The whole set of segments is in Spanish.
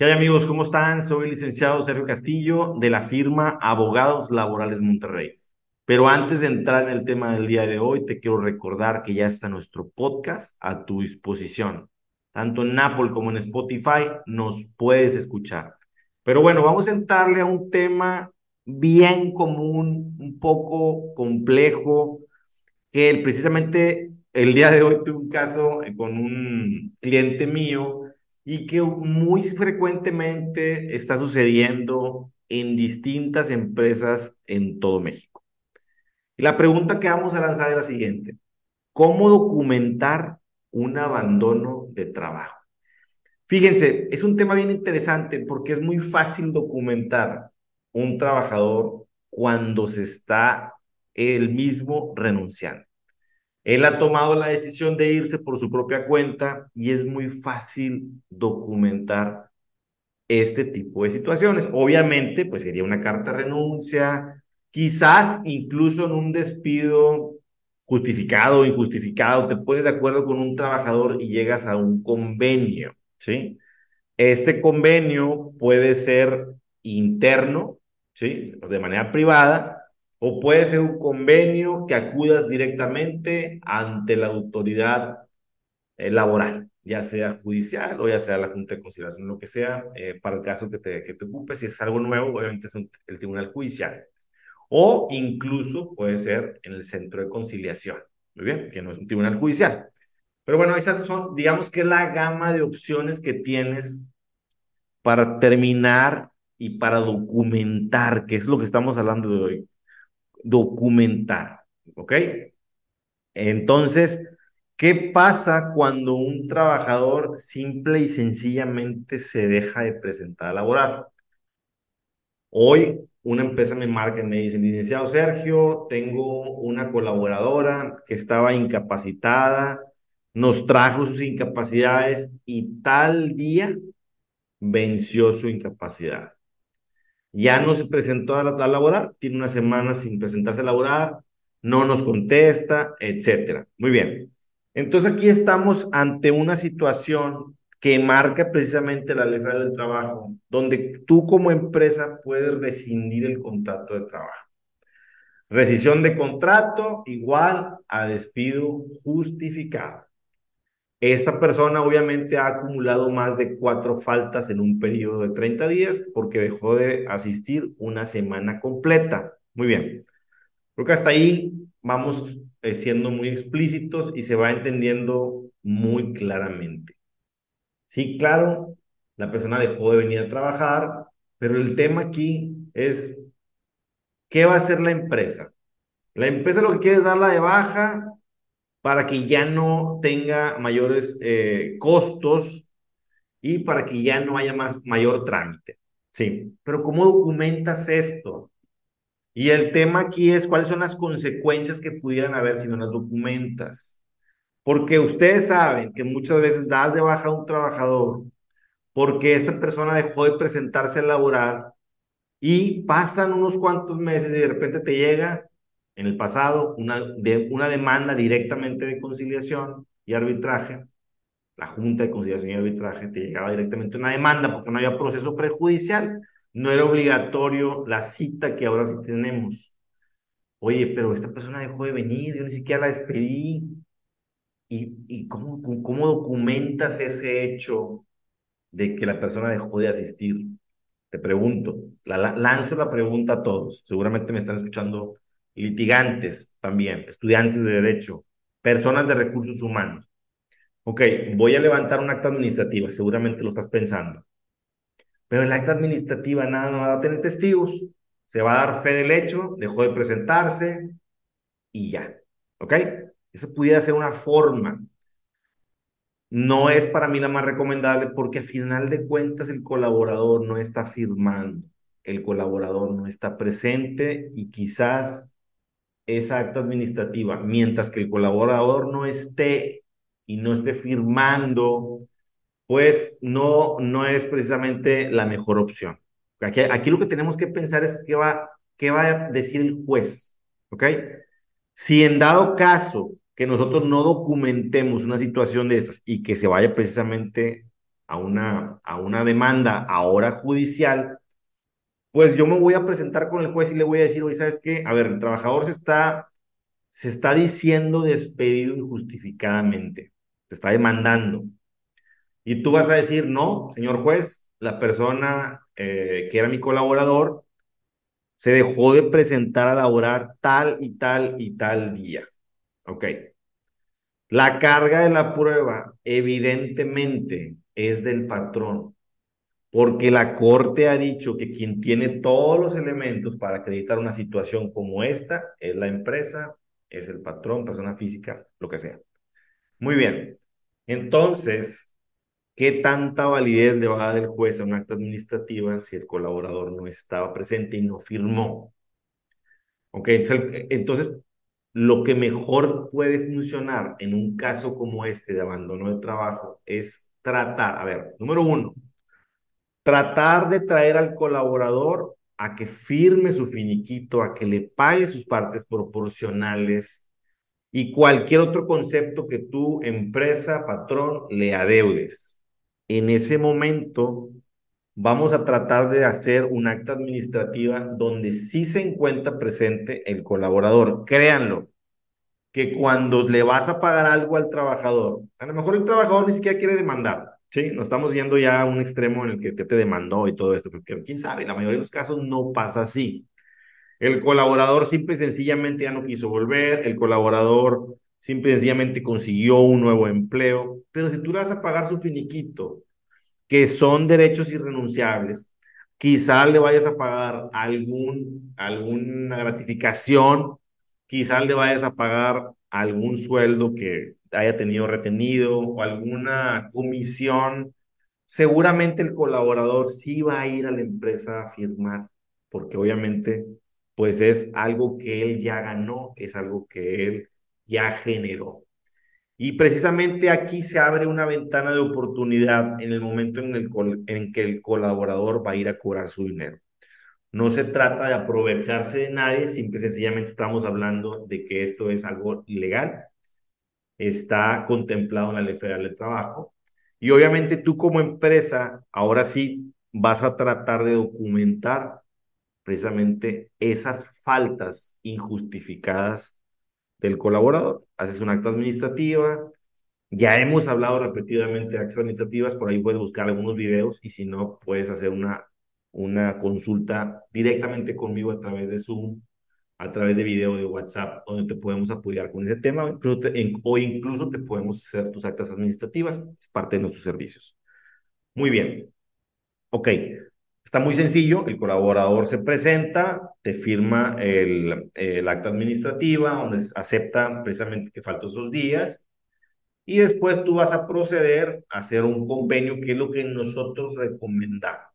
¿Qué hay amigos? ¿Cómo están? Soy el licenciado Sergio Castillo de la firma Abogados Laborales Monterrey. Pero antes de entrar en el tema del día de hoy, te quiero recordar que ya está nuestro podcast a tu disposición. Tanto en Apple como en Spotify nos puedes escuchar. Pero bueno, vamos a entrarle a un tema bien común, un poco complejo, que precisamente el día de hoy tuve un caso con un cliente mío y que muy frecuentemente está sucediendo en distintas empresas en todo México. Y la pregunta que vamos a lanzar es la siguiente. ¿Cómo documentar un abandono de trabajo? Fíjense, es un tema bien interesante porque es muy fácil documentar un trabajador cuando se está él mismo renunciando. Él ha tomado la decisión de irse por su propia cuenta y es muy fácil documentar este tipo de situaciones. Obviamente, pues sería una carta de renuncia, quizás incluso en un despido justificado o injustificado, te pones de acuerdo con un trabajador y llegas a un convenio, ¿sí? Este convenio puede ser interno, ¿sí? De manera privada, o puede ser un convenio que acudas directamente ante la autoridad eh, laboral, ya sea judicial o ya sea la Junta de Conciliación, lo que sea, eh, para el caso que te, que te ocupe. Si es algo nuevo, obviamente es el Tribunal Judicial. O incluso puede ser en el Centro de Conciliación, muy bien, que no es un Tribunal Judicial. Pero bueno, esas son, digamos que la gama de opciones que tienes para terminar y para documentar, que es lo que estamos hablando de hoy documentar, ¿ok? Entonces, ¿qué pasa cuando un trabajador simple y sencillamente se deja de presentar a laborar? Hoy una empresa me marca y me dice, licenciado Sergio, tengo una colaboradora que estaba incapacitada, nos trajo sus incapacidades y tal día venció su incapacidad ya no se presentó a, la, laborar, tiene una semana sin presentarse a laborar, no nos contesta, etcétera. Muy bien. Entonces aquí estamos ante una situación que marca precisamente la ley federal del trabajo, donde tú como empresa puedes rescindir el contrato de trabajo. Rescisión de contrato igual a despido justificado. Esta persona obviamente ha acumulado más de cuatro faltas en un periodo de 30 días porque dejó de asistir una semana completa. Muy bien. Creo que hasta ahí vamos eh, siendo muy explícitos y se va entendiendo muy claramente. Sí, claro, la persona dejó de venir a trabajar, pero el tema aquí es, ¿qué va a hacer la empresa? La empresa lo que quiere es darla de baja para que ya no tenga mayores eh, costos y para que ya no haya más mayor trámite. Sí, pero ¿cómo documentas esto? Y el tema aquí es cuáles son las consecuencias que pudieran haber si no las documentas. Porque ustedes saben que muchas veces das de baja a un trabajador porque esta persona dejó de presentarse a laborar y pasan unos cuantos meses y de repente te llega en el pasado una, de, una demanda directamente de conciliación y arbitraje, la Junta de Conciliación y Arbitraje te llegaba directamente una demanda porque no había proceso prejudicial, no era obligatorio la cita que ahora sí tenemos. Oye, pero esta persona dejó de venir, yo ni siquiera la despedí. ¿Y, cómo, documentas ese hecho de que la persona dejó de asistir? Te pregunto, la, lanzo la pregunta a todos. Seguramente me están escuchando litigantes también, estudiantes de derecho, personas de recursos humanos. Ok, voy a levantar un acta administrativa, seguramente lo estás pensando. Pero el acta administrativa nada no va a tener testigos, se va a dar fe del hecho, dejó de presentarse y ya. ¿Ok? Eso pudiera ser una forma. No es para mí la más recomendable porque a final de cuentas el colaborador no está firmando, el colaborador no está presente y quizás esa acta administrativa, mientras que el colaborador no esté y no esté firmando, pues no, no es precisamente la mejor opción. Aquí, aquí lo que tenemos que pensar es qué va, qué va a decir el juez, ¿ok? Si en dado caso que nosotros no documentemos una situación de estas y que se vaya precisamente a una, a una demanda ahora judicial, pues yo me voy a presentar con el juez y le voy a decir, oye, ¿sabes qué? A ver, el trabajador se está, se está diciendo despedido injustificadamente, te está demandando. Y tú vas a decir, no, señor juez, la persona eh, que era mi colaborador se dejó de presentar a laborar tal y tal y tal día. Ok. La carga de la prueba evidentemente es del patrón, porque la corte ha dicho que quien tiene todos los elementos para acreditar una situación como esta es la empresa, es el patrón, persona física, lo que sea. Muy bien. Entonces, ¿qué tanta validez le va a dar el juez a un acta administrativa si el colaborador no estaba presente y no firmó? Ok, entonces, lo que mejor puede funcionar en un caso como este de abandono de trabajo es tratar, a ver, número uno, tratar de traer al colaborador a que firme su finiquito, a que le pague sus partes proporcionales y cualquier otro concepto que tú, empresa, patrón, le adeudes. En ese momento, vamos a tratar de hacer un acta administrativa donde sí se encuentra presente el colaborador. Créanlo, que cuando le vas a pagar algo al trabajador, a lo mejor el trabajador ni siquiera quiere demandar, ¿sí? No estamos yendo ya a un extremo en el que te, demandó y todo esto, porque quién sabe, la mayoría de los casos no pasa así. El colaborador simple y sencillamente ya no quiso volver, el colaborador simple y sencillamente consiguió un nuevo empleo, pero si tú le vas a pagar su finiquito, que son derechos irrenunciables, quizá le vayas a pagar algún, alguna gratificación quizás le vayas a pagar algún sueldo que haya tenido retenido o alguna comisión. Seguramente el colaborador sí va a ir a la empresa a firmar, porque obviamente pues es algo que él ya ganó, es algo que él ya generó. Y precisamente aquí se abre una ventana de oportunidad en el momento en, el, en que el colaborador va a ir a cobrar su dinero. No se trata de aprovecharse de nadie, simple y sencillamente estamos hablando de que esto es algo legal, está contemplado en la Ley Federal del Trabajo. Y obviamente tú como empresa, ahora sí vas a tratar de documentar precisamente esas faltas injustificadas del colaborador. Haces un acta administrativa, ya hemos hablado repetidamente de actas administrativas, por ahí puedes buscar algunos videos y si no, puedes hacer una una consulta directamente conmigo a través de Zoom, a través de video de WhatsApp, donde te podemos apoyar con ese tema, o incluso te podemos hacer tus actas administrativas, es parte de nuestros servicios. Muy bien. Ok, está muy sencillo, el colaborador se presenta, te firma el, el acta administrativa, donde acepta precisamente que faltan esos días, y después tú vas a proceder a hacer un convenio, que es lo que nosotros recomendamos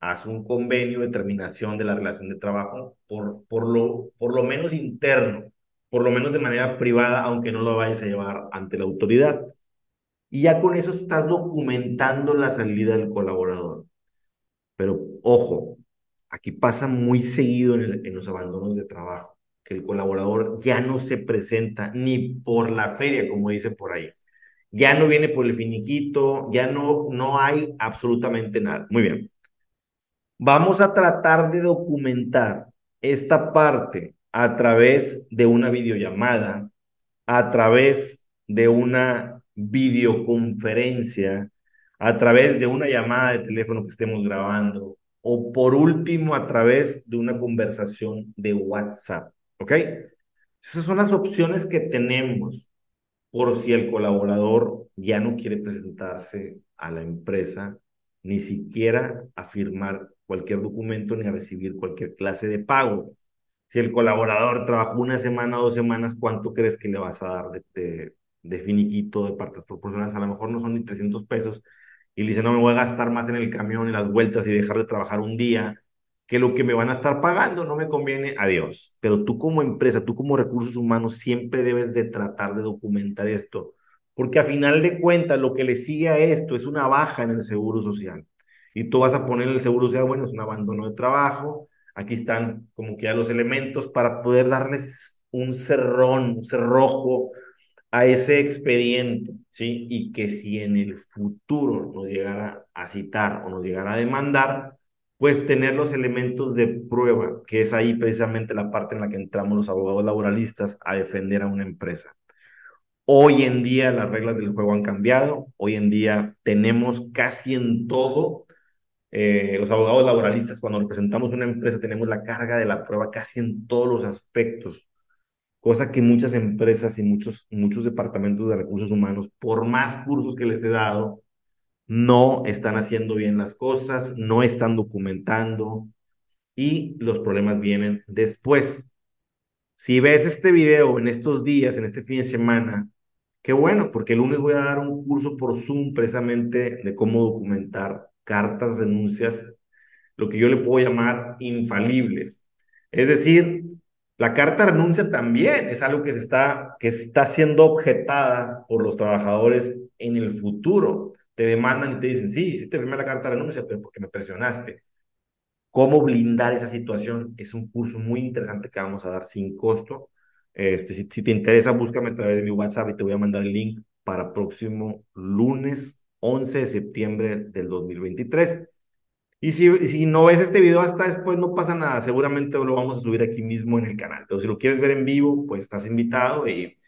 haz un convenio de terminación de la relación de trabajo por, por, lo, por lo menos interno, por lo menos de manera privada, aunque no lo vayas a llevar ante la autoridad. Y ya con eso estás documentando la salida del colaborador. Pero ojo, aquí pasa muy seguido en, en los abandonos de trabajo, que el colaborador ya no se presenta ni por la feria, como dicen por ahí. Ya no viene por el finiquito, ya no, no hay absolutamente nada. Muy bien. Vamos a tratar de documentar esta parte a través de una videollamada, a través de una videoconferencia, a través de una llamada de teléfono que estemos grabando o por último a través de una conversación de WhatsApp. ¿Ok? Esas son las opciones que tenemos por si el colaborador ya no quiere presentarse a la empresa, ni siquiera a firmar cualquier documento ni a recibir cualquier clase de pago. Si el colaborador trabajó una semana o dos semanas, ¿cuánto crees que le vas a dar de, de, finiquito de partes proporcionales? A lo mejor no son ni 300 pesos y le dice, no me voy a gastar más en el camión y las vueltas y dejar de trabajar un día que lo que me van a estar pagando no me conviene, adiós. Pero tú como empresa, tú como recursos humanos, siempre debes de tratar de documentar esto, porque a final de cuentas lo que le sigue a esto es una baja en el seguro social y tú vas a poner el seguro social, bueno, es un abandono de trabajo, aquí están como que ya los elementos para poder darles un cerrón, un cerrojo a ese expediente, ¿sí? Y que si en el futuro nos llegara a citar o nos llegara a demandar, pues tener los elementos de prueba, que es ahí precisamente la parte en la que entramos los abogados laboralistas a defender a una empresa. Hoy en día las reglas del juego han cambiado, hoy en día tenemos casi en todo, eh, los abogados laboralistas cuando representamos una empresa tenemos la carga de la prueba casi en todos los aspectos, cosa que muchas empresas y muchos, muchos departamentos de recursos humanos, por más cursos que les he dado, no están haciendo bien las cosas, no están documentando y los problemas vienen después. Si ves este video en estos días, en este fin de semana, qué bueno, porque el lunes voy a dar un curso por Zoom precisamente de cómo documentar cartas, renuncias, lo que yo le puedo llamar infalibles. Es decir, la carta renuncia también es algo que, se está, que está siendo objetada por los trabajadores en el futuro te demandan y te dicen, sí, sí te firmé la carta de renuncia, pero porque me presionaste. ¿Cómo blindar esa situación? Es un curso muy interesante que vamos a dar sin costo. Este, si, te interesa, búscame a través de mi WhatsApp y te voy a mandar el link para próximo lunes 11 de septiembre del 2023. Y si, si no ves este video hasta después, no pasa nada. Seguramente lo vamos a subir aquí mismo en el canal. Pero si lo quieres ver en vivo, pues estás invitado y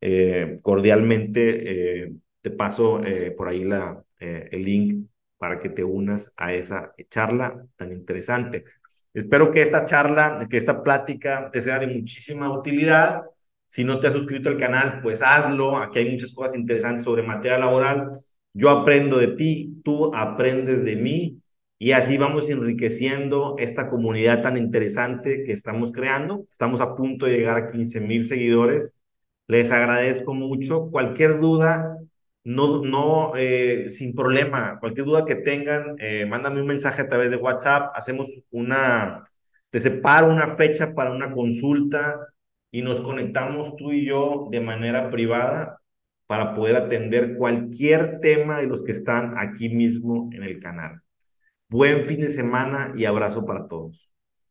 eh, cordialmente eh, te paso eh, por ahí la, el link para que te unas a esa charla tan interesante. Espero que esta charla, que esta plática te sea de muchísima utilidad. Si no te has suscrito al canal, pues hazlo. Aquí hay muchas cosas interesantes sobre materia laboral. Yo aprendo de ti, tú aprendes de mí y así vamos enriqueciendo esta comunidad tan interesante que estamos creando. Estamos a punto de llegar a 15 mil seguidores. Les agradezco mucho. Cualquier duda, no, no, eh, sin problema. Cualquier duda que tengan, eh, mándame un mensaje a través de WhatsApp. Hacemos una, te separo una fecha para una consulta y nos conectamos tú y yo de manera privada para poder atender cualquier tema de los que están aquí mismo en el canal. Buen fin de semana y abrazo para todos.